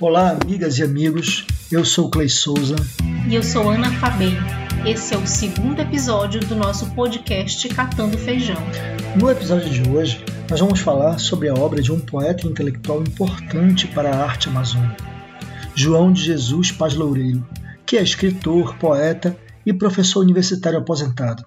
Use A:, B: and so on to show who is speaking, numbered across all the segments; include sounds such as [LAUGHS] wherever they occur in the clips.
A: Olá, amigas e amigos. Eu sou Clay Souza.
B: E eu sou Ana Fabem. Esse é o segundo episódio do nosso podcast Catando Feijão.
A: No episódio de hoje, nós vamos falar sobre a obra de um poeta intelectual importante para a arte amazônica, João de Jesus Paz Loureiro, que é escritor, poeta e professor universitário aposentado,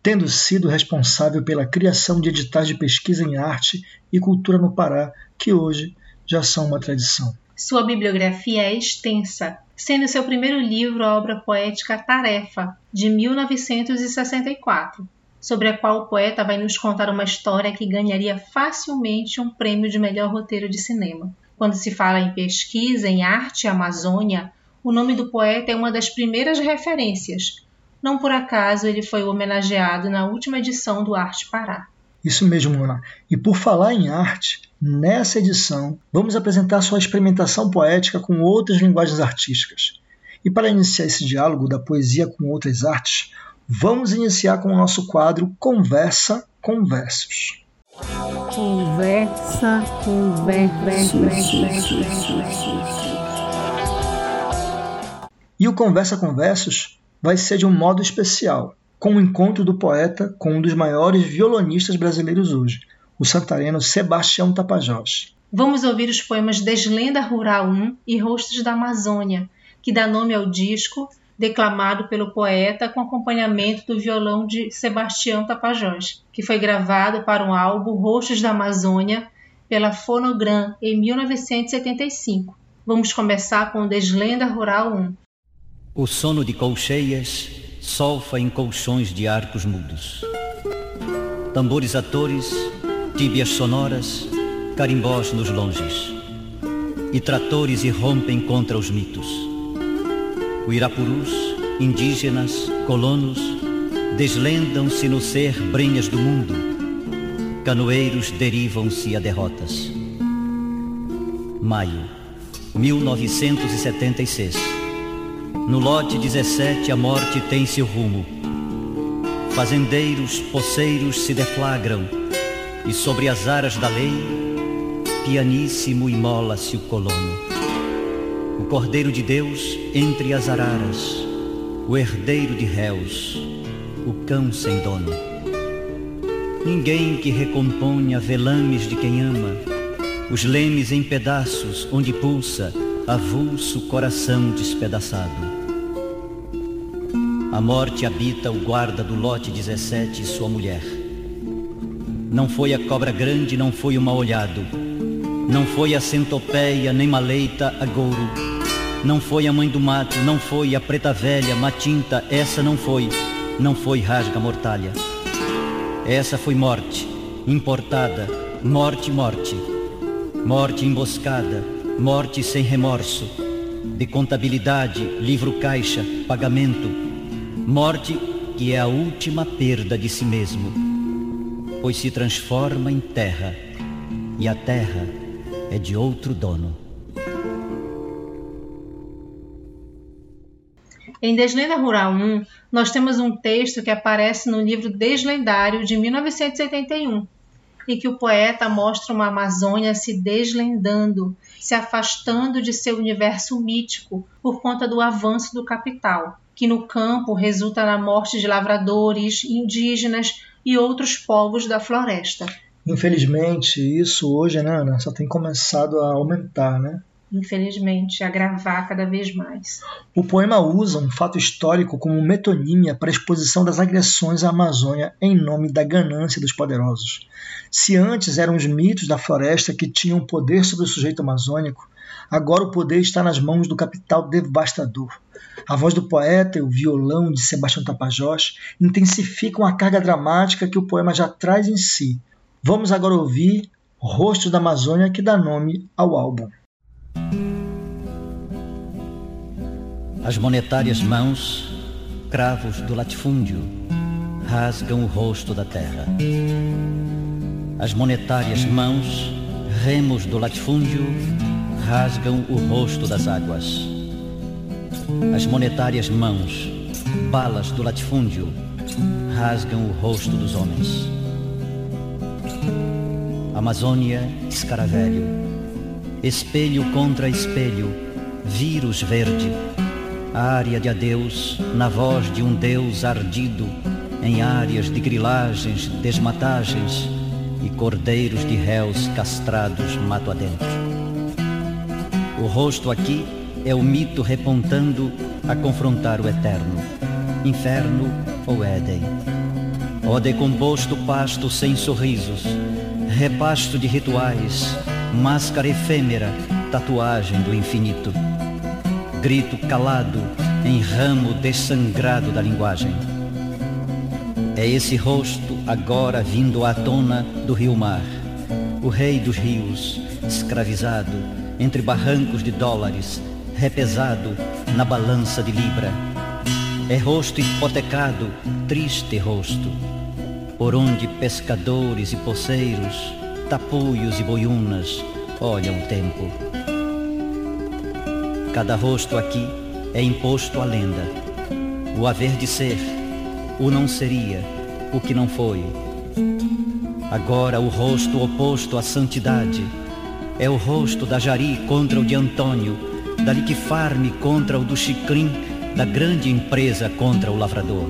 A: tendo sido responsável pela criação de editais de pesquisa em arte e cultura no Pará, que hoje já são uma tradição.
B: Sua bibliografia é extensa, sendo seu primeiro livro a obra poética Tarefa, de 1964, sobre a qual o poeta vai nos contar uma história que ganharia facilmente um prêmio de melhor roteiro de cinema. Quando se fala em pesquisa em arte Amazônia, o nome do poeta é uma das primeiras referências. Não por acaso ele foi homenageado na última edição do Arte Pará.
A: Isso mesmo, Ana. E por falar em arte, nessa edição vamos apresentar sua experimentação poética com outras linguagens artísticas. E para iniciar esse diálogo da poesia com outras artes, vamos iniciar com o nosso quadro Conversa com Versos.
B: Conversa com versos.
A: E o Conversa com Versos vai ser de um modo especial com o encontro do poeta com um dos maiores violonistas brasileiros hoje, o santareno Sebastião Tapajós.
B: Vamos ouvir os poemas Deslenda Rural 1 e Rostos da Amazônia, que dá nome ao disco, declamado pelo poeta com acompanhamento do violão de Sebastião Tapajós, que foi gravado para um álbum Rostos da Amazônia pela Fonogram em 1975. Vamos começar com Deslenda Rural 1.
C: O sono de colcheias solfa em colchões de arcos mudos. Tambores atores, tíbias sonoras, carimbós nos longes. E tratores irrompem contra os mitos. Uirapurus, indígenas, colonos, deslendam-se no ser brenhas do mundo. Canoeiros derivam-se a derrotas. Maio, 1976 no lote 17 a morte tem seu rumo. Fazendeiros, poceiros se deflagram, e sobre as aras da lei, pianíssimo imola-se o colono. O Cordeiro de Deus entre as araras, o herdeiro de réus, o cão sem dono. Ninguém que recomponha velames de quem ama, os lemes em pedaços onde pulsa avulso coração despedaçado. A morte habita o guarda do lote 17 e sua mulher. Não foi a cobra grande, não foi o mal olhado. Não foi a centopeia, nem maleita a gouro. Não foi a mãe do mato, não foi a preta velha, matinta, essa não foi. Não foi rasga mortalha. Essa foi morte, importada, morte, morte. Morte emboscada, morte sem remorso. De contabilidade, livro caixa, pagamento, Morte que é a última perda de si mesmo, pois se transforma em terra, e a terra é de outro dono.
B: Em Deslenda Rural 1, nós temos um texto que aparece no livro Deslendário de 1981, em que o poeta mostra uma Amazônia se deslendando, se afastando de seu universo mítico por conta do avanço do capital que no campo resulta na morte de lavradores, indígenas e outros povos da floresta.
A: Infelizmente, isso hoje, né, Ana, só tem começado a aumentar, né?
B: Infelizmente, agravar cada vez mais.
A: O poema usa um fato histórico como metonímia para a exposição das agressões à Amazônia em nome da ganância dos poderosos. Se antes eram os mitos da floresta que tinham poder sobre o sujeito amazônico, agora o poder está nas mãos do capital devastador. A voz do poeta e o violão de Sebastião Tapajós intensificam a carga dramática que o poema já traz em si. Vamos agora ouvir Rosto da Amazônia, que dá nome ao álbum.
C: As monetárias mãos, cravos do latifúndio, rasgam o rosto da terra. As monetárias mãos, remos do latifúndio, rasgam o rosto das águas. As monetárias mãos, balas do latifúndio, rasgam o rosto dos homens. Amazônia, escaravelho, espelho contra espelho, vírus verde, área de adeus na voz de um Deus ardido em áreas de grilagens, desmatagens e cordeiros de réus castrados mato adentro. O rosto aqui é o mito repontando a confrontar o eterno, inferno ou Éden. Ó decomposto pasto sem sorrisos, repasto de rituais, máscara efêmera, tatuagem do infinito. Grito calado em ramo dessangrado da linguagem. É esse rosto agora vindo à tona do rio mar, o rei dos rios, escravizado entre barrancos de dólares, repesado na balança de libra. É rosto hipotecado, triste rosto, por onde pescadores e poceiros, tapuios e boiunas olham o tempo. Cada rosto aqui é imposto à lenda, o haver de ser, o não seria, o que não foi. Agora o rosto oposto à santidade é o rosto da Jari contra o de Antônio, da Liquifarme contra o do Chicrim, da grande empresa contra o lavrador.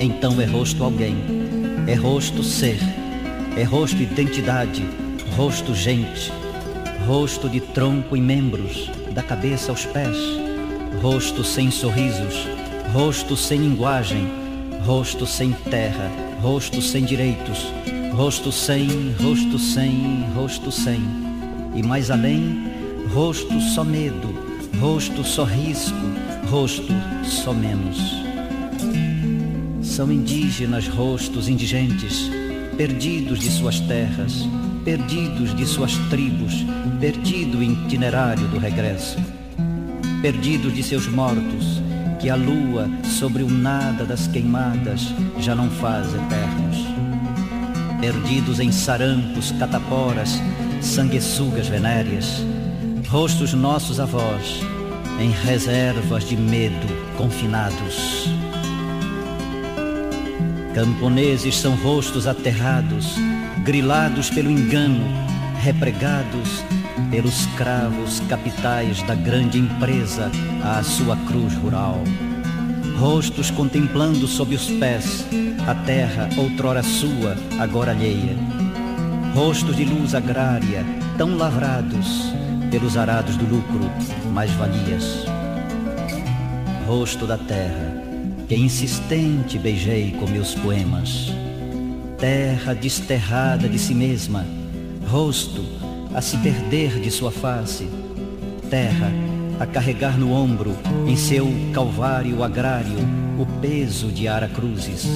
C: Então é rosto alguém, é rosto ser, é rosto identidade, rosto gente, rosto de tronco e membros, da cabeça aos pés, rosto sem sorrisos, rosto sem linguagem, rosto sem terra, rosto sem direitos, rosto sem, rosto sem, rosto sem. E mais além, rosto só medo, rosto só risco, rosto só menos. São indígenas rostos indigentes, perdidos de suas terras, perdidos de suas tribos, perdido o itinerário do regresso, perdidos de seus mortos, que a lua sobre o nada das queimadas já não faz eternos. Perdidos em sarampos, cataporas, sanguessugas venéreas, rostos nossos avós, em reservas de medo confinados. Camponeses são rostos aterrados, grilados pelo engano, repregados pelos cravos capitais da grande empresa à sua cruz rural. Rostos contemplando sob os pés a terra outrora sua, agora alheia. Rostos de luz agrária, tão lavrados pelos arados do lucro, mais valias. Rosto da terra, que insistente beijei com meus poemas. Terra desterrada de si mesma, rosto a se perder de sua face, terra a carregar no ombro, em seu calvário agrário, o peso de Aracruzes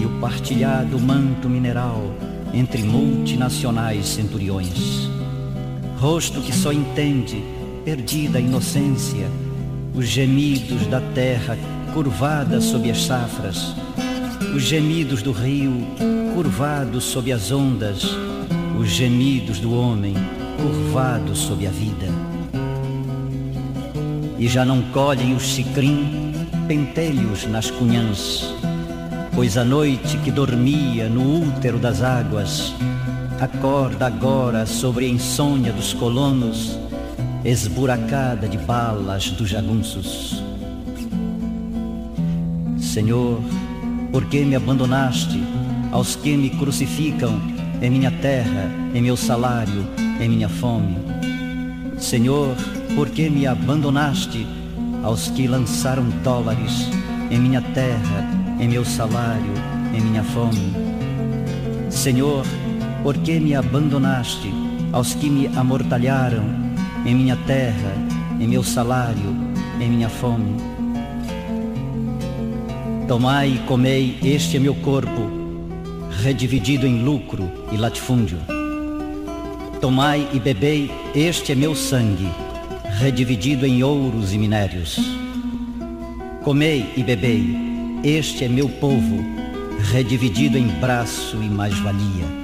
C: e o partilhado manto mineral entre multinacionais centuriões. Rosto que só entende, perdida a inocência, os gemidos da terra curvada sob as safras, os gemidos do rio curvados sob as ondas, os gemidos do homem curvados sob a vida. E já não colhem os chicrim pentelhos nas cunhãs, pois a noite que dormia no útero das águas acorda agora sobre a insônia dos colonos, esburacada de balas dos jagunços. Senhor, por que me abandonaste aos que me crucificam em minha terra, em meu salário, em minha fome? Senhor, por que me abandonaste aos que lançaram dólares em minha terra, em meu salário, em minha fome? Senhor, por que me abandonaste aos que me amortalharam em minha terra, em meu salário, em minha fome? Tomai e comei, este é meu corpo, redividido em lucro e latifúndio. Tomai e bebei, este é meu sangue, redividido em ouros e minérios. Comei e bebei, este é meu povo, redividido em braço e mais-valia.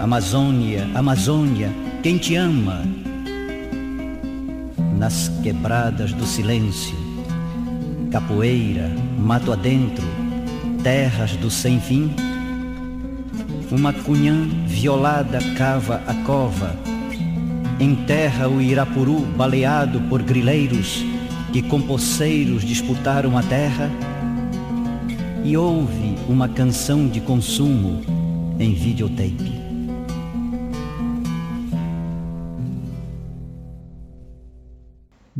C: Amazônia, Amazônia, quem te ama? Nas quebradas do silêncio, capoeira, mato adentro, terras do sem fim, uma cunhã violada cava a cova, enterra o Irapuru baleado por grileiros que com poceiros disputaram a terra e ouve uma canção de consumo em videotape.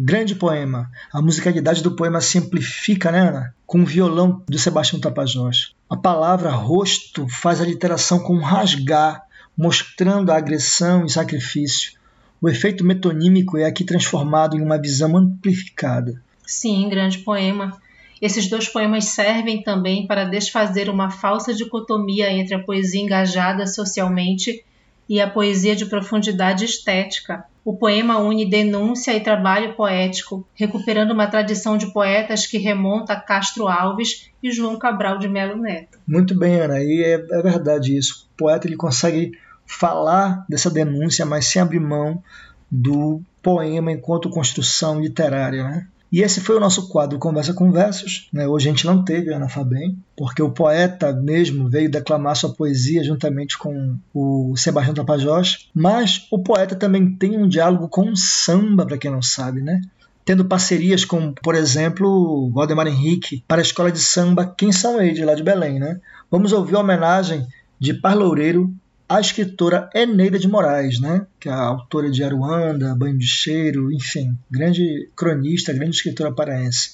A: Grande poema. A musicalidade do poema se amplifica, né, Ana? Com o violão do Sebastião Tapajós. A palavra rosto faz a literação com rasgar, mostrando a agressão e sacrifício. O efeito metonímico é aqui transformado em uma visão amplificada.
B: Sim, grande poema. Esses dois poemas servem também para desfazer uma falsa dicotomia entre a poesia engajada socialmente e a poesia de profundidade estética. O poema une denúncia e trabalho poético, recuperando uma tradição de poetas que remonta a Castro Alves e João Cabral de Melo Neto.
A: Muito bem, Ana, e é, é verdade isso. O poeta ele consegue falar dessa denúncia, mas sem abrir mão do poema enquanto construção literária. Né? E esse foi o nosso quadro Conversa com Versos. Né? Hoje a gente não teve Ana Fabem, porque o poeta mesmo veio declamar sua poesia juntamente com o Sebastião Tapajós, mas o poeta também tem um diálogo com o samba, para quem não sabe, né? Tendo parcerias com, por exemplo, Valdemar Henrique para a escola de samba Quem São Eles, lá de Belém, né? Vamos ouvir a homenagem de Parloureiro a escritora Eneida de Moraes, né? que é a autora de Aruanda, Banho de Cheiro, enfim, grande cronista, grande escritora paraense,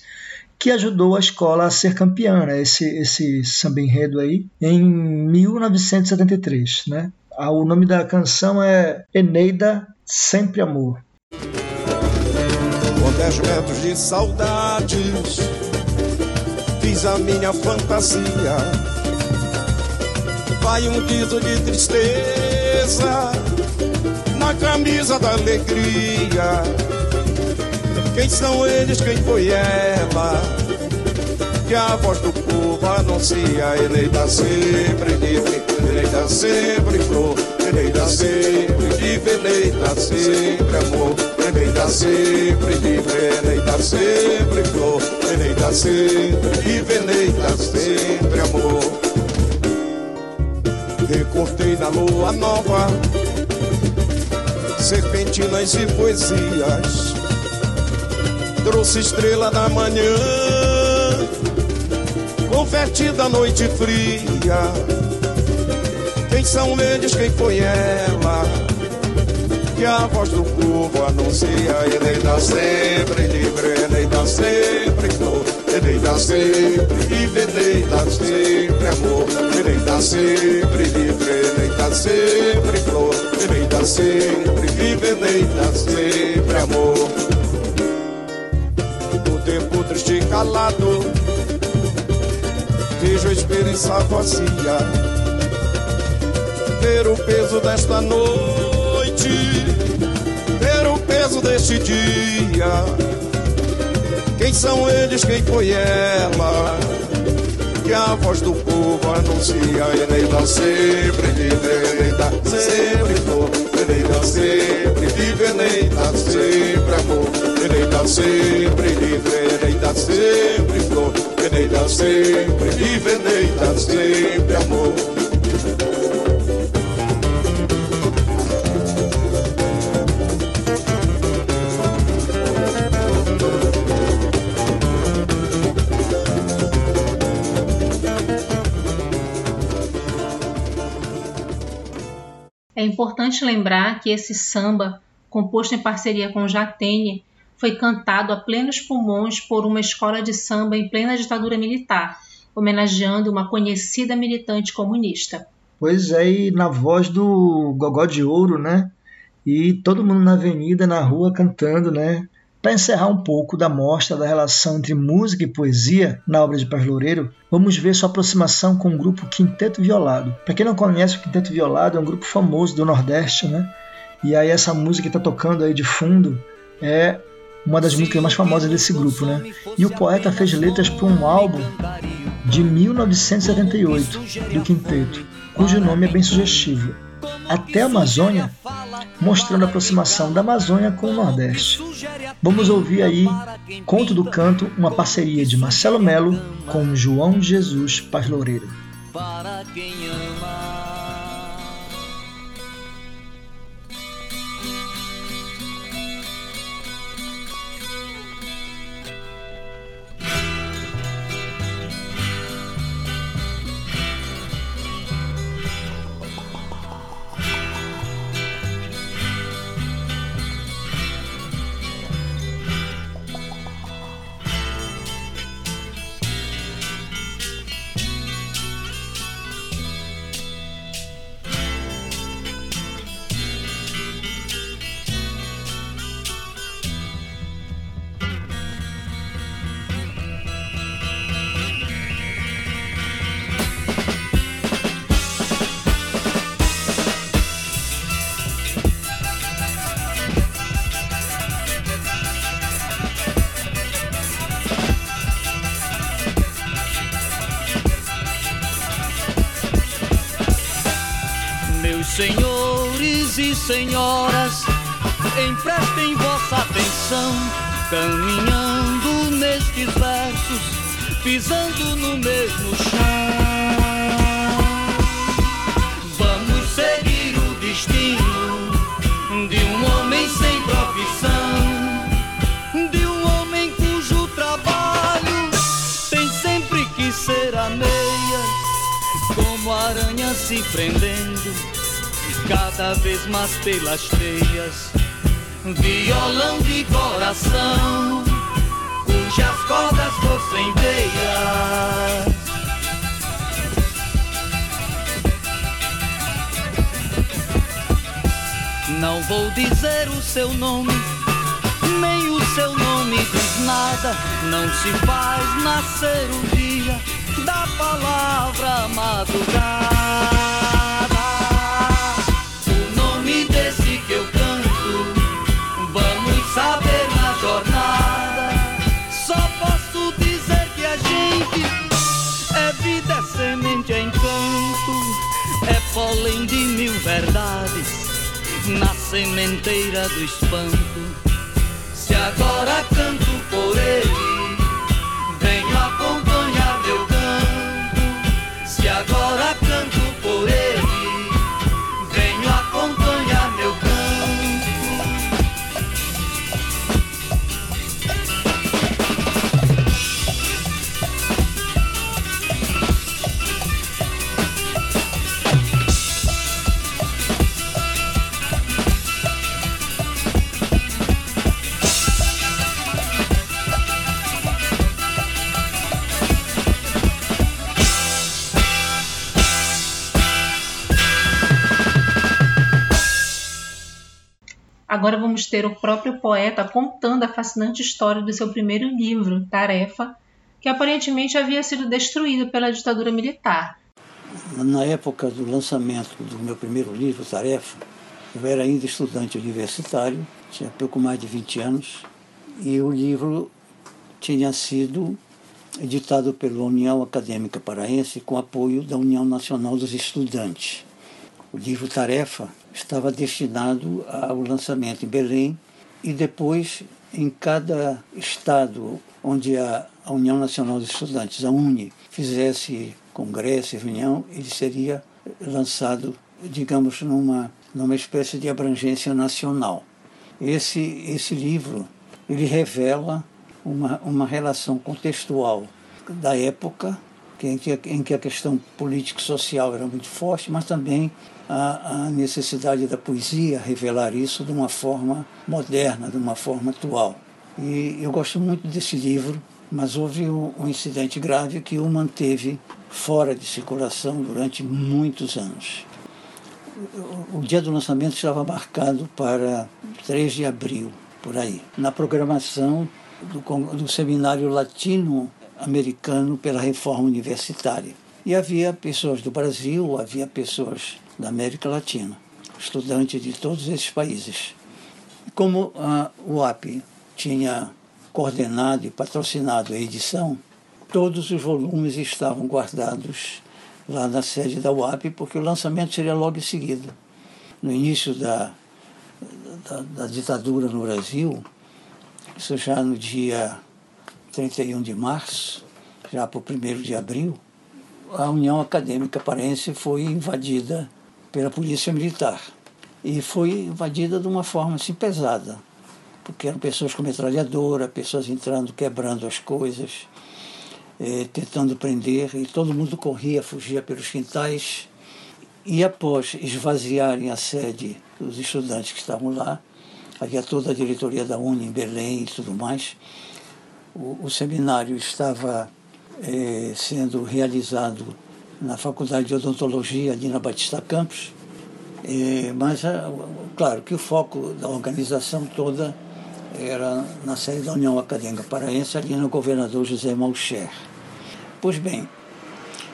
A: que ajudou a escola a ser campeã, né? esse, esse samba enredo aí, em 1973. Né? O nome da canção é Eneida Sempre Amor.
D: Com dez metros de saudades, fiz a minha fantasia vai um guiso de tristeza na camisa da alegria. Quem são eles? Quem foi ela? Que a voz do povo anuncia. Eleita sempre livre, eleita sempre flor, eleita sempre livre, eleita sempre amor, eleita sempre livre, eleita sempre flor, eleita sempre livre, eleita sempre amor. Recortei na lua nova serpentinas e poesias. Trouxe estrela da manhã, convertida a noite fria. Quem são eles? Quem foi ela? Que a voz do povo anuncia. Ele dá sempre livre, ele dá sempre flor. Dá sempre livre, dá sempre amor. Dá sempre livre, dá sempre flor. Dá sempre livre, dá sempre amor. No tempo triste e calado, vejo a esperança vazia. Ver o peso desta noite, ver o peso deste dia quem são eles, quem foi ela? Que a voz do povo anuncia Eneida sempre vive, Eneida sempre flor Eneida sempre vive, Eneida sempre amor. Eneida sempre livre, Eneida sempre flor. Eneida sempre vive, Eneida sempre amor
B: É importante lembrar que esse samba, composto em parceria com Jatene, foi cantado a plenos pulmões por uma escola de samba em plena ditadura militar, homenageando uma conhecida militante comunista.
A: Pois é, e na voz do Gogó de Ouro, né? E todo mundo na avenida, na rua, cantando, né? Para encerrar um pouco da mostra da relação entre música e poesia na obra de Paz Loureiro, vamos ver sua aproximação com o grupo Quinteto Violado. Para quem não conhece, o Quinteto Violado é um grupo famoso do Nordeste, né? E aí essa música que está tocando aí de fundo é uma das músicas mais famosas desse grupo, né? E o poeta fez letras para um álbum de 1978 do Quinteto, cujo nome é bem sugestivo, Até a Amazônia, mostrando a aproximação da Amazônia com o Nordeste. Vamos ouvir aí Conto do Canto, uma parceria de Marcelo Melo com João Jesus Paz Loureiro. Para quem ama
C: emprestem vossa atenção, caminhando nestes versos, pisando no mesmo chão. Vamos seguir o destino de um homem sem profissão, de um homem cujo trabalho tem sempre que ser a meias, como aranha se prendendo cada vez mais pelas teias. Violão de coração, cujas cordas fossem veias. Não vou dizer o seu nome, nem o seu nome diz nada. Não se faz nascer o dia da palavra madrugada. Pólen de mil verdades na sementeira do espanto. Se agora canto por ele, venho acompanhar meu canto. Se agora
B: vamos ter o próprio poeta contando a fascinante história do seu primeiro livro, Tarefa, que aparentemente havia sido destruído pela ditadura militar.
E: Na época do lançamento do meu primeiro livro, Tarefa, eu era ainda estudante universitário, tinha pouco mais de 20 anos, e o livro tinha sido editado pela União Acadêmica Paraense com apoio da União Nacional dos Estudantes. O livro Tarefa estava destinado ao lançamento em Belém e depois em cada estado onde a, União Nacional dos Estudantes, a UNE, fizesse congresso e reunião, ele seria lançado, digamos, numa, numa espécie de abrangência nacional. Esse, esse livro ele revela uma, uma relação contextual da época em que, em que a questão político-social era muito forte, mas também a, a, necessidade da poesia revelar isso de uma forma moderna, de uma forma atual. E eu gosto muito desse livro, mas houve um, um incidente grave que o manteve fora de circulação durante muitos anos. O, o dia do lançamento estava marcado para 3 de abril, por aí, na programação do, do Seminário Latino-Americano pela Reforma Universitária. E havia pessoas do Brasil, havia pessoas da América Latina, estudantes de todos esses países. Como a UAP tinha coordenado e patrocinado a edição, todos os volumes estavam guardados lá na sede da UAP, porque o lançamento seria logo em seguida. No início da, da, da ditadura no Brasil, isso já no dia 31 de março, já para o 1 de abril, a União Acadêmica Parense foi invadida pela polícia militar. E foi invadida de uma forma assim pesada, porque eram pessoas com metralhadora, pessoas entrando, quebrando as coisas, eh, tentando prender, e todo mundo corria, fugia pelos quintais. E após esvaziarem a sede dos estudantes que estavam lá, havia toda a diretoria da Uni em Belém e tudo mais, o, o seminário estava eh, sendo realizado na Faculdade de Odontologia ali na Batista Campos. E, mas, é, claro, que o foco da organização toda era na sede da União Acadêmica Paraense, ali no governador José Malcher. Pois bem,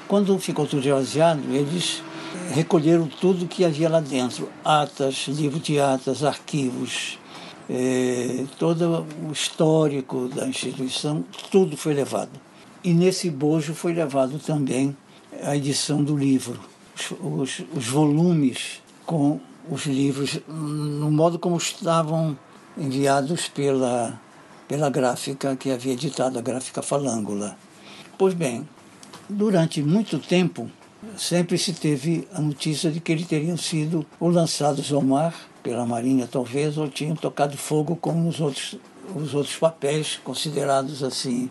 E: quando ficou tudo esvaziado, eles recolheram tudo que havia lá dentro, atas, livro de atas, arquivos, eh, todo o histórico da instituição, tudo foi levado. E nesse bojo foi levado também a edição do livro, os, os, os volumes com os livros no modo como estavam enviados pela, pela gráfica que havia editado, a gráfica Falângula. Pois bem, durante muito tempo sempre se teve a notícia de que eles teriam sido ou lançados ao mar pela Marinha, talvez, ou tinham tocado fogo como os outros, os outros papéis considerados assim,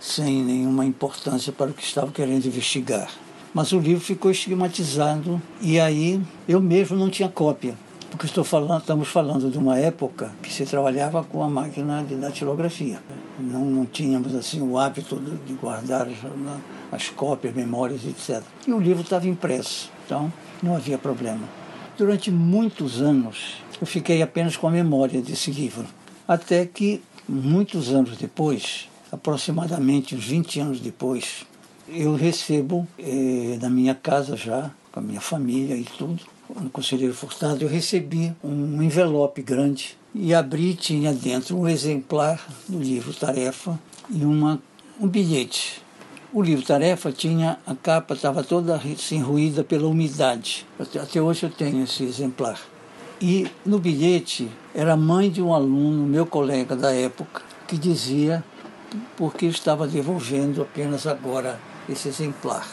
E: sem nenhuma importância para o que estavam querendo investigar. Mas o livro ficou estigmatizado e aí eu mesmo não tinha cópia porque estou falando, estamos falando de uma época que se trabalhava com a máquina de datilografia. Não, não tínhamos assim o hábito de guardar as cópias, memórias, etc. E o livro estava impresso, então não havia problema. Durante muitos anos eu fiquei apenas com a memória desse livro, até que muitos anos depois, aproximadamente uns 20 anos depois, eu recebo eh, na minha casa já, com a minha família e tudo, no Conselheiro Furtado, eu recebi um envelope grande e abri tinha dentro um exemplar do livro Tarefa e uma, um bilhete. O livro Tarefa tinha a capa estava toda assim, ruída pela umidade. Até, até hoje eu tenho esse exemplar. E no bilhete era a mãe de um aluno, meu colega da época, que dizia porque estava devolvendo apenas agora esse exemplar.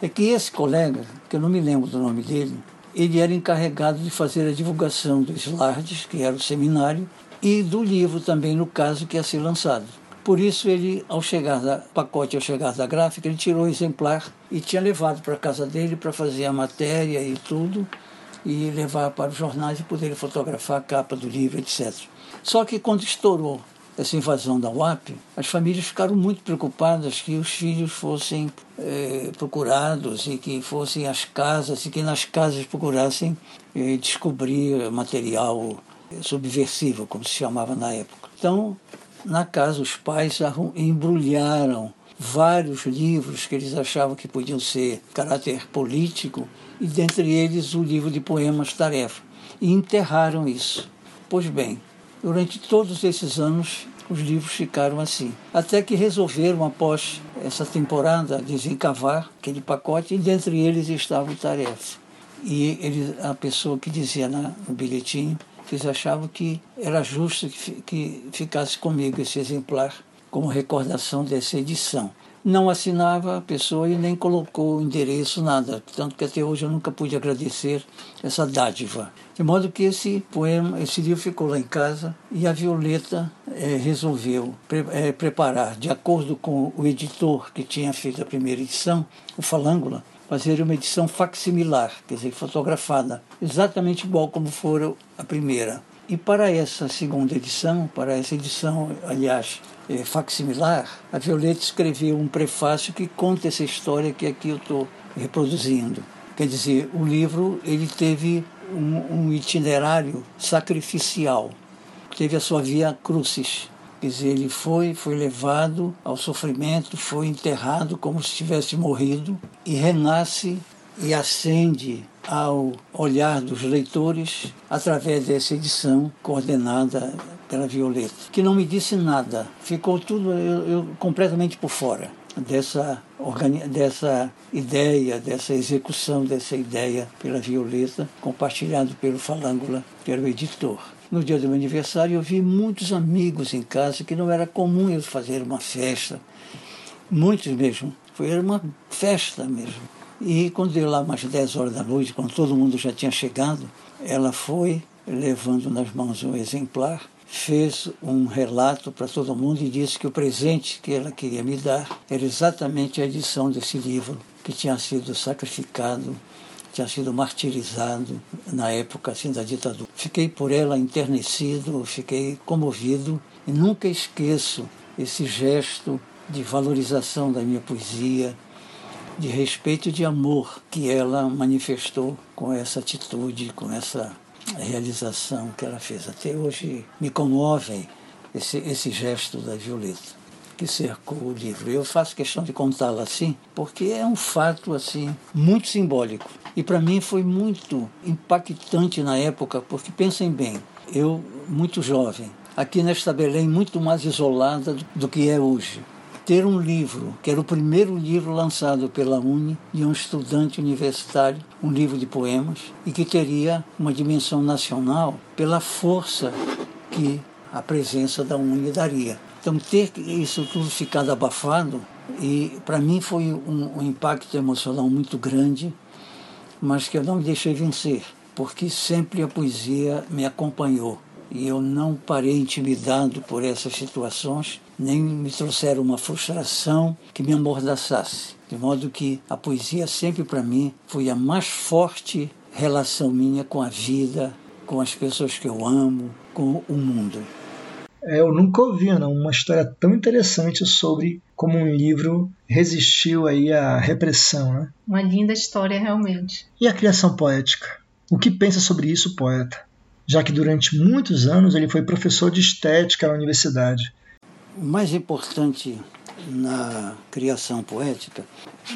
E: É que esse colega, que eu não me lembro do nome dele, ele era encarregado de fazer a divulgação dos Slardes, que era o seminário, e do livro também, no caso, que ia ser lançado. Por isso, ele, ao chegar da pacote, ao chegar da gráfica, ele tirou o exemplar e tinha levado para a casa dele para fazer a matéria e tudo, e levar para os jornais e poder fotografar a capa do livro, etc. Só que quando estourou essa invasão da UAP, as famílias ficaram muito preocupadas que os filhos fossem eh, procurados e que fossem às casas e que nas casas procurassem eh, descobrir material subversivo, como se chamava na época. Então, na casa, os pais embrulharam vários livros que eles achavam que podiam ser caráter político, e dentre eles o livro de poemas Tarefa, e enterraram isso. Pois bem, Durante todos esses anos, os livros ficaram assim. Até que resolveram, após essa temporada, desencavar aquele pacote, e dentre eles estava o Tarefa. E ele, a pessoa que dizia na, no bilhetinho, eles achavam que era justo que, que ficasse comigo esse exemplar como recordação dessa edição não assinava a pessoa e nem colocou o endereço, nada. Tanto que até hoje eu nunca pude agradecer essa dádiva. De modo que esse poema, esse livro ficou lá em casa e a Violeta é, resolveu pre é, preparar, de acordo com o editor que tinha feito a primeira edição, o Falângula, fazer uma edição facsimilar, quer dizer, fotografada, exatamente igual como fora a primeira. E para essa segunda edição, para essa edição, aliás, é, facsimilar, a Violeta escreveu um prefácio que conta essa história que aqui eu estou reproduzindo. Quer dizer, o livro ele teve um, um itinerário sacrificial, teve a sua via crucis. Quer dizer, ele foi, foi levado ao sofrimento, foi enterrado como se tivesse morrido e renasce e ascende ao olhar dos leitores através dessa edição coordenada pela Violeta, que não me disse nada, ficou tudo eu, eu completamente por fora dessa, dessa ideia, dessa execução dessa ideia pela Violeta, compartilhado pelo Falângula, pelo editor. No dia do meu aniversário, eu vi muitos amigos em casa que não era comum eu fazer uma festa, muitos mesmo. Foi uma festa mesmo. E quando deu lá umas 10 horas da noite, quando todo mundo já tinha chegado, ela foi levando nas mãos um exemplar fez um relato para todo mundo e disse que o presente que ela queria me dar era exatamente a edição desse livro que tinha sido sacrificado, tinha sido martirizado na época assim da ditadura. Fiquei por ela enternecido, fiquei comovido e nunca esqueço esse gesto de valorização da minha poesia, de respeito e de amor que ela manifestou com essa atitude, com essa realização que ela fez. Até hoje me comove esse, esse gesto da Violeta, que cercou o livro. Eu faço questão de contá-lo assim, porque é um fato assim muito simbólico. E para mim foi muito impactante na época, porque pensem bem, eu muito jovem, aqui nesta Belém muito mais isolada do que é hoje. ter um livro, que era o primeiro livro lançado pela Uni, de um estudante universitário, um livro de poemas, e que teria uma dimensão nacional pela força que a presença da Uni daria. Então, ter isso tudo ficado abafado, e para mim foi um, um impacto emocional muito grande, mas que eu não me deixei vencer, porque sempre a poesia me acompanhou e eu não parei intimidado por essas situações, nem me trouxeram uma frustração que me amordaçasse. De modo que a poesia sempre para mim foi a mais forte relação minha com a vida, com as pessoas que eu amo, com o mundo.
A: É, eu nunca ouvi não, uma história tão interessante sobre como um livro resistiu aí à repressão. Né?
B: Uma linda história, realmente.
A: E a criação poética? O que pensa sobre isso, poeta? já que durante muitos anos ele foi professor de estética na universidade.
E: O mais importante na criação poética,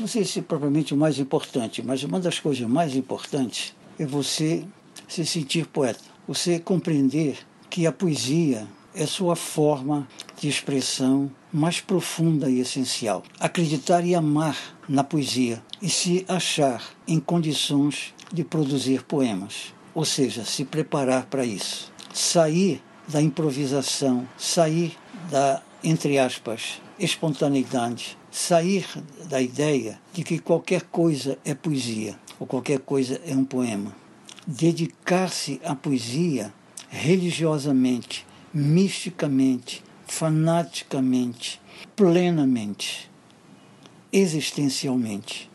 E: não sei se propriamente o mais importante, mas uma das coisas mais importantes é você se sentir poeta, você compreender que a poesia é sua forma de expressão mais profunda e essencial. Acreditar e amar na poesia e se achar em condições de produzir poemas ou seja, se preparar para isso. Sair da improvisação, sair da, entre aspas, espontaneidade, sair da ideia de que qualquer coisa é poesia ou qualquer coisa é um poema. Dedicar-se à poesia religiosamente, misticamente, fanaticamente, plenamente, existencialmente.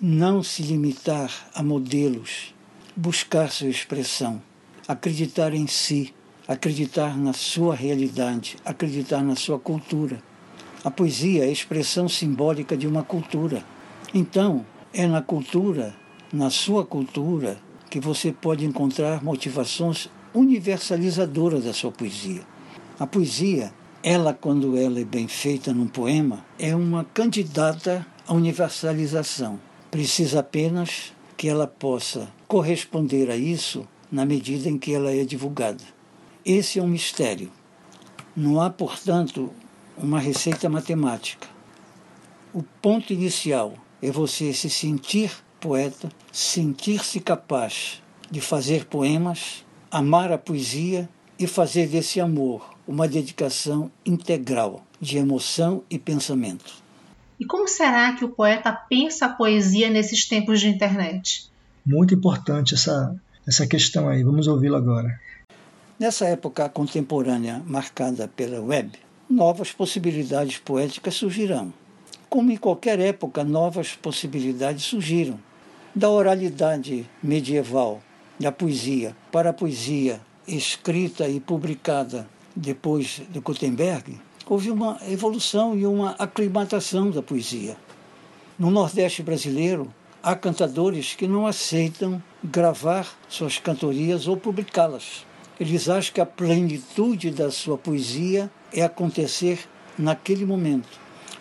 E: Não se limitar a modelos buscar sua expressão, acreditar em si, acreditar na sua realidade, acreditar na sua cultura. A poesia é a expressão simbólica de uma cultura. Então, é na cultura, na sua cultura, que você pode encontrar motivações universalizadoras da sua poesia. A poesia, ela, quando ela é bem feita num poema, é uma candidata à universalização. Precisa apenas que ela possa corresponder a isso na medida em que ela é divulgada. Esse é um mistério. Não há, portanto, uma receita matemática. O ponto inicial é você se sentir poeta, sentir-se capaz de fazer poemas, amar a poesia e fazer desse amor uma dedicação integral de emoção e pensamento.
B: E como será que o poeta pensa a poesia nesses tempos de internet?
A: Muito importante essa, essa questão aí. Vamos ouvi-lo agora.
E: Nessa época contemporânea marcada pela web, novas possibilidades poéticas surgirão. Como em qualquer época, novas possibilidades surgiram. Da oralidade medieval, da poesia, para a poesia escrita e publicada depois de Gutenberg, houve uma evolução e uma aclimatação da poesia. No Nordeste brasileiro, há cantadores que não aceitam gravar suas cantorias ou publicá-las. Eles acham que a plenitude da sua poesia é acontecer naquele momento.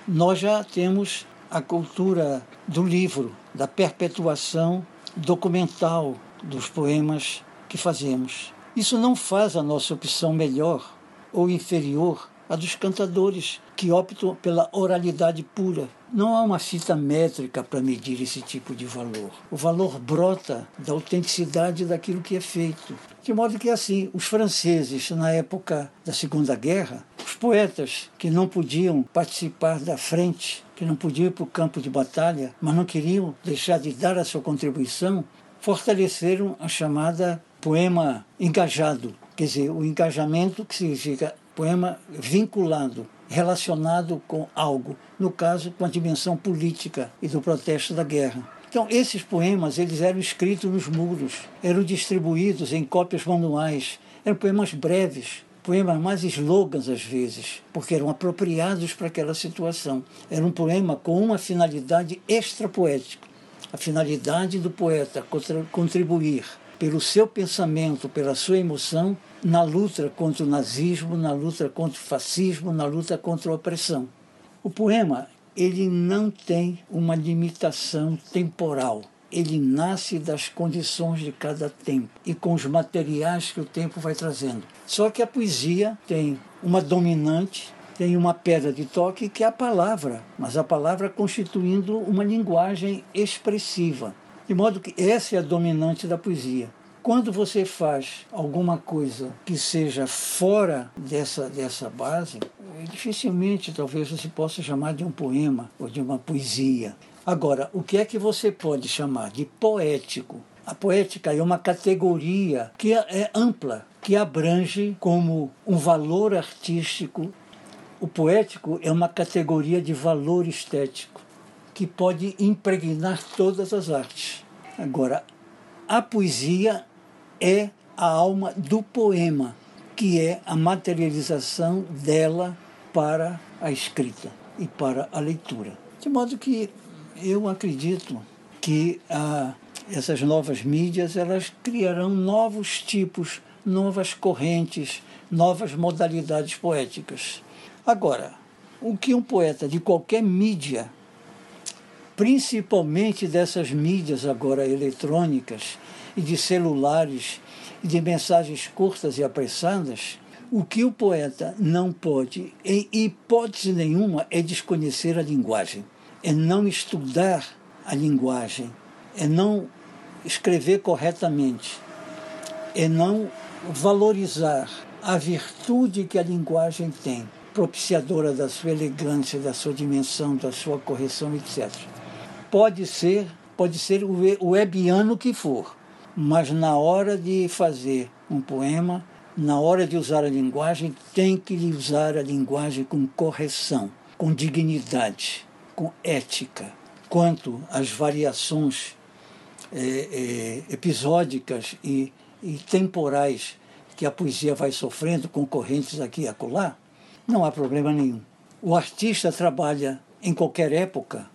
E: Nós já temos a cultura do livro, da perpetuação documental dos poemas que fazemos. Isso não faz a nossa opção melhor ou inferior a dos cantadores, que optam pela oralidade pura. Não há uma fita métrica para medir esse tipo de valor. O valor brota da autenticidade daquilo que é feito. De modo que, assim, os franceses, na época da Segunda Guerra, os poetas que não podiam participar da frente, que não podiam ir para o campo de batalha, mas não queriam deixar de dar a sua contribuição, fortaleceram a chamada poema engajado, quer dizer, o engajamento que significa poema vinculado, relacionado com algo, no caso com a dimensão política e do protesto da guerra. Então, esses poemas eles eram escritos nos muros, eram distribuídos em cópias manuais, eram poemas breves, poemas mais slogans às vezes, porque eram apropriados para aquela situação. Era um poema com uma finalidade extrapoética, a finalidade do poeta contribuir pelo seu pensamento, pela sua emoção, na luta contra o nazismo, na luta contra o fascismo, na luta contra a opressão. O poema ele não tem uma limitação temporal. Ele nasce das condições de cada tempo e com os materiais que o tempo vai trazendo. Só que a poesia tem uma dominante tem uma pedra de toque que é a palavra, mas a palavra constituindo uma linguagem expressiva. De modo que essa é a dominante da poesia. Quando você faz alguma coisa que seja fora dessa, dessa base, dificilmente talvez você possa chamar de um poema ou de uma poesia. Agora, o que é que você pode chamar de poético? A poética é uma categoria que é ampla, que abrange como um valor artístico. O poético é uma categoria de valor estético que pode impregnar todas as artes. Agora, a poesia é a alma do poema, que é a materialização dela para a escrita e para a leitura. De modo que eu acredito que ah, essas novas mídias elas criarão novos tipos, novas correntes, novas modalidades poéticas. Agora, o que um poeta de qualquer mídia, principalmente dessas mídias agora eletrônicas e de celulares e de mensagens curtas e apressadas, o que o poeta não pode, em hipótese nenhuma, é desconhecer a linguagem, é não estudar a linguagem, é não escrever corretamente, é não valorizar a virtude que a linguagem tem, propiciadora da sua elegância, da sua dimensão, da sua correção, etc. Pode ser, pode ser o webiano que for, mas na hora de fazer um poema, na hora de usar a linguagem, tem que usar a linguagem com correção, com dignidade, com ética. Quanto às variações é, é, episódicas e, e temporais que a poesia vai sofrendo, concorrentes aqui e acolá, não há problema nenhum. O artista trabalha em qualquer época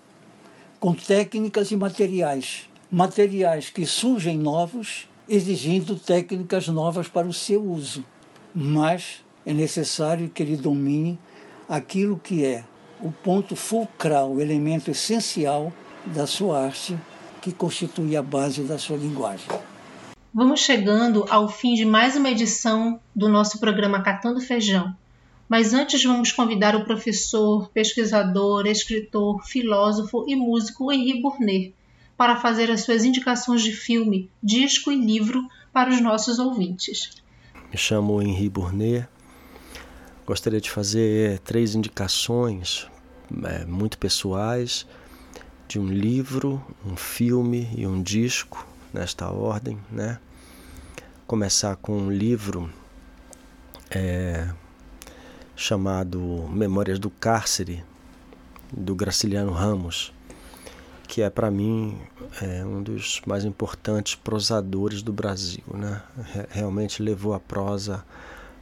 E: com técnicas e materiais. Materiais que surgem novos, exigindo técnicas novas para o seu uso. Mas é necessário que ele domine aquilo que é o ponto fulcral, o elemento essencial da sua arte que constitui a base da sua linguagem.
B: Vamos chegando ao fim de mais uma edição do nosso programa Catando Feijão. Mas antes vamos convidar o professor, pesquisador, escritor, filósofo e músico Henri Bournet para fazer as suas indicações de filme, disco e livro para os nossos ouvintes.
F: Me chamo Henri Bournet. Gostaria de fazer três indicações é, muito pessoais de um livro, um filme e um disco, nesta ordem, né? Começar com um livro é, chamado Memórias do Cárcere, do Graciliano Ramos, que é para mim é, um dos mais importantes prosadores do Brasil, né? Realmente levou a prosa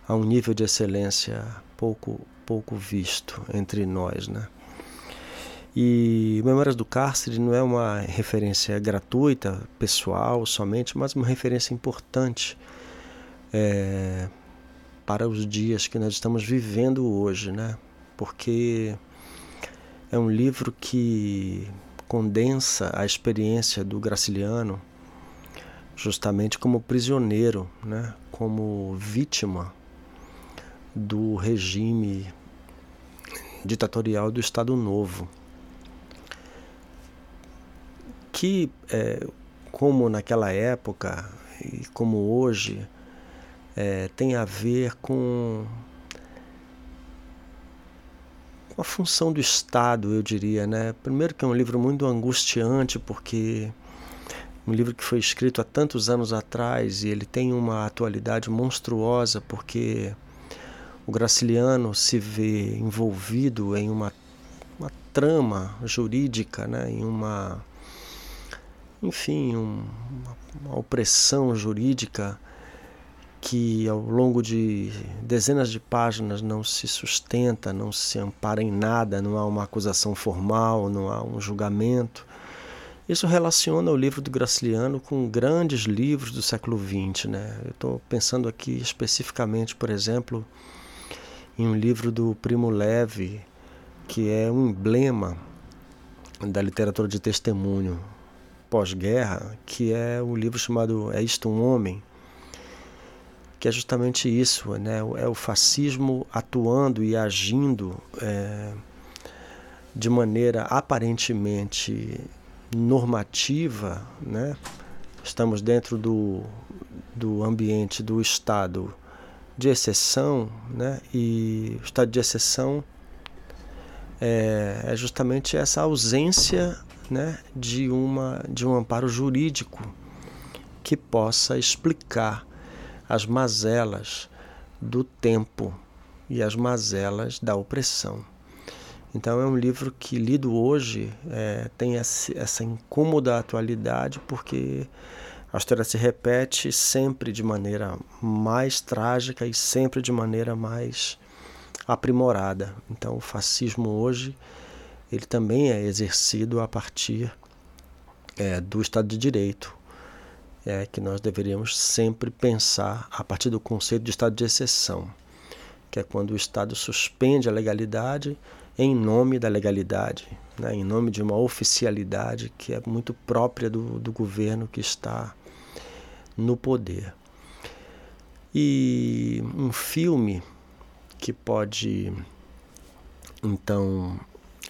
F: a um nível de excelência pouco pouco visto entre nós, né? E Memórias do Cárcere não é uma referência gratuita, pessoal somente, mas uma referência importante é, para os dias que nós estamos vivendo hoje, né? Porque é um livro que condensa a experiência do Graciliano justamente como prisioneiro, né? como vítima do regime ditatorial do Estado Novo que, é, como naquela época e como hoje, é, tem a ver com a função do Estado, eu diria, né? Primeiro que é um livro muito angustiante porque um livro que foi escrito há tantos anos atrás e ele tem uma atualidade monstruosa porque o Graciliano se vê envolvido em uma, uma trama jurídica, né? em uma enfim, um, uma opressão jurídica que ao longo de dezenas de páginas não se sustenta, não se ampara em nada, não há uma acusação formal, não há um julgamento. Isso relaciona o livro do Graciliano com grandes livros do século XX. Né? Eu estou pensando aqui especificamente, por exemplo, em um livro do Primo Levi, que é um emblema da literatura de testemunho, pós-guerra, que é o um livro chamado É Isto um Homem, que é justamente isso, né? é o fascismo atuando e agindo é, de maneira aparentemente normativa, né? estamos dentro do, do ambiente do Estado de exceção, né? e o estado de exceção é, é justamente essa ausência né, de, uma, de um amparo jurídico que possa explicar as mazelas do tempo e as mazelas da opressão. Então é um livro que lido hoje é, tem essa incômoda atualidade porque a história se repete sempre de maneira mais trágica e sempre de maneira mais aprimorada. Então o fascismo hoje ele também é exercido a partir é, do Estado de Direito, é, que nós deveríamos sempre pensar a partir do conceito de estado de exceção, que é quando o Estado suspende a legalidade em nome da legalidade, né, em nome de uma oficialidade que é muito própria do, do governo que está no poder. E um filme que pode então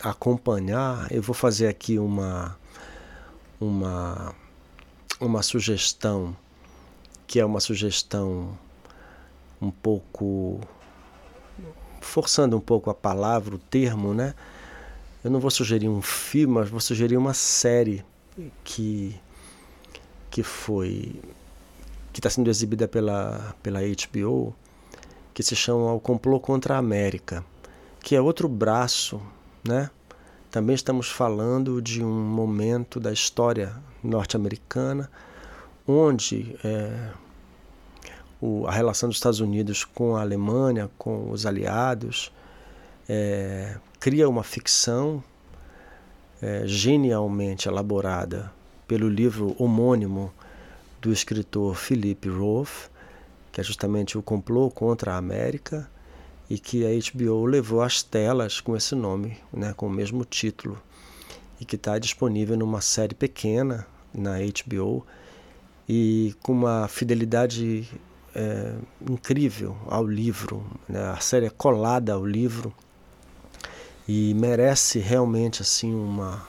F: acompanhar, eu vou fazer aqui uma uma uma sugestão que é uma sugestão um pouco forçando um pouco a palavra, o termo, né? Eu não vou sugerir um filme, mas vou sugerir uma série que que foi que está sendo exibida pela pela HBO, que se chama O Complô contra a América, que é outro braço, né? Também estamos falando de um momento da história norte-americana onde é, o, a relação dos Estados Unidos com a Alemanha, com os aliados, é, cria uma ficção é, genialmente elaborada pelo livro homônimo do escritor Philip Roth, que é justamente o complô contra a América, e que a HBO levou às telas com esse nome, né, com o mesmo título, e que está disponível numa série pequena na HBO e com uma fidelidade é, incrível ao livro. Né? A série é colada ao livro e merece realmente assim uma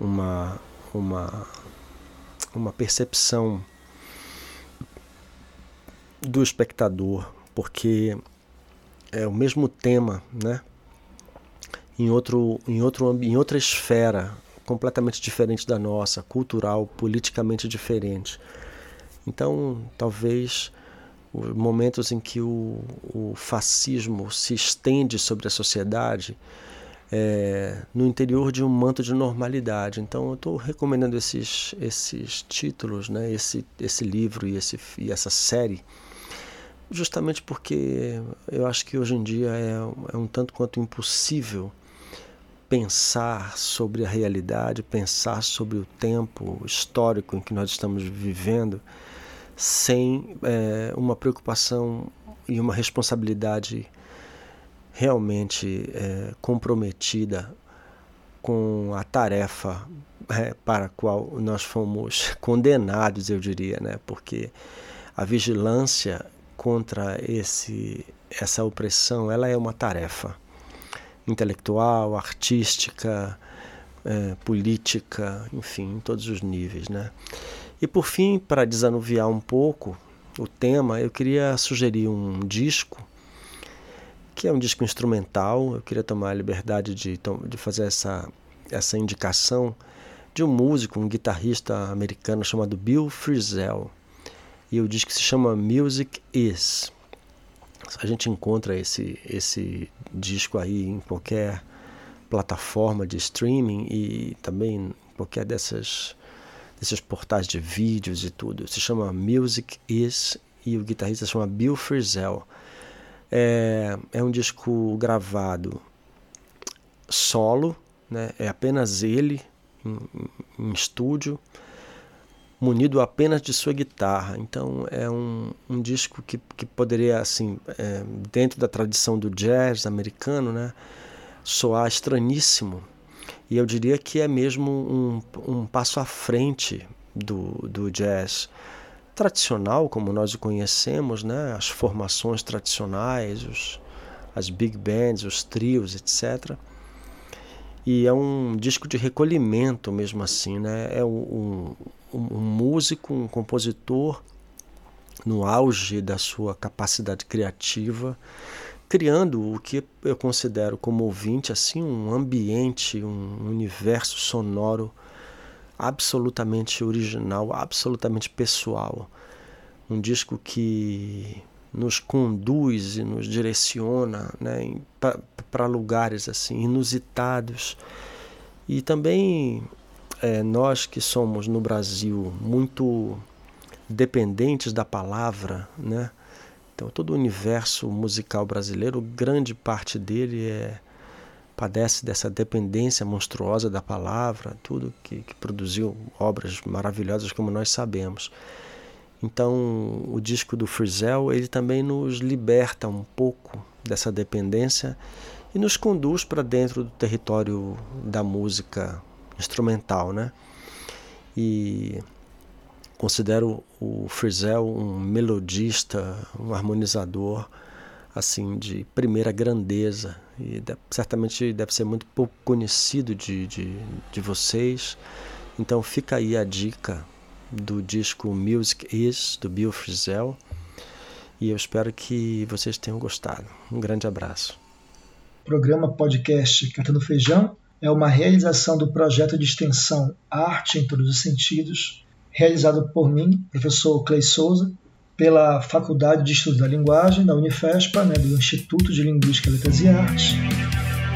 F: uma uma uma percepção do espectador, porque é o mesmo tema, né? Em outro, em outro, em outra esfera completamente diferente da nossa, cultural, politicamente diferente. Então, talvez os momentos em que o, o fascismo se estende sobre a sociedade é, no interior de um manto de normalidade. Então, eu estou recomendando esses, esses títulos, né? esse, esse livro e, esse, e essa série justamente porque eu acho que hoje em dia é, é um tanto quanto impossível pensar sobre a realidade, pensar sobre o tempo histórico em que nós estamos vivendo, sem é, uma preocupação e uma responsabilidade realmente é, comprometida com a tarefa é, para a qual nós fomos [LAUGHS] condenados, eu diria, né? porque a vigilância contra esse, essa opressão, ela é uma tarefa intelectual, artística, é, política, enfim, em todos os níveis, né? E por fim, para desanuviar um pouco o tema, eu queria sugerir um disco que é um disco instrumental. Eu queria tomar a liberdade de, de fazer essa, essa indicação de um músico, um guitarrista americano chamado Bill Frisell e o disco se chama Music Is. A gente encontra esse, esse disco aí em qualquer plataforma de streaming e também em qualquer dessas, desses portais de vídeos e tudo. Se chama Music Is e o guitarrista se chama Bill Frisell. É, é um disco gravado solo, né? é apenas ele em, em estúdio munido apenas de sua guitarra. Então é um, um disco que, que poderia, assim, é, dentro da tradição do jazz americano, né, soar estranhíssimo. E eu diria que é mesmo um, um passo à frente do, do jazz tradicional como nós o conhecemos, né? as formações tradicionais, os, as big bands, os trios, etc. E é um disco de recolhimento mesmo assim, né? É um, um, um músico, um compositor no auge da sua capacidade criativa, criando o que eu considero como ouvinte assim um ambiente, um universo sonoro absolutamente original, absolutamente pessoal. Um disco que nos conduz e nos direciona né, para lugares assim inusitados. E também é, nós que somos no Brasil muito dependentes da palavra, né? Então todo o universo musical brasileiro, grande parte dele é padece dessa dependência monstruosa da palavra, tudo que, que produziu obras maravilhosas como nós sabemos. Então, o disco do Frizzell, ele também nos liberta um pouco dessa dependência e nos conduz para dentro do território da música instrumental, né? E considero o Frizzell um melodista, um harmonizador assim de primeira grandeza e deve, certamente deve ser muito pouco conhecido de, de, de vocês. Então fica aí a dica do disco Music Is, do Bill Frisell. E eu espero que vocês tenham gostado. Um grande abraço.
A: Programa podcast Catando Feijão é uma realização do projeto de extensão Arte em Todos os Sentidos, realizado por mim, professor Clay Souza, pela Faculdade de Estudos da Linguagem da Unifespa, né, do Instituto de Linguística, Letras e Artes,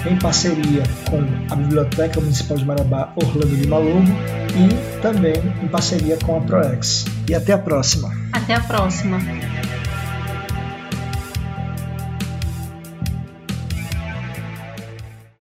A: em parceria com a Biblioteca Municipal de Marabá Orlando Lima Lobo e também em parceria com a ProEx. E até a próxima.
B: Até a próxima.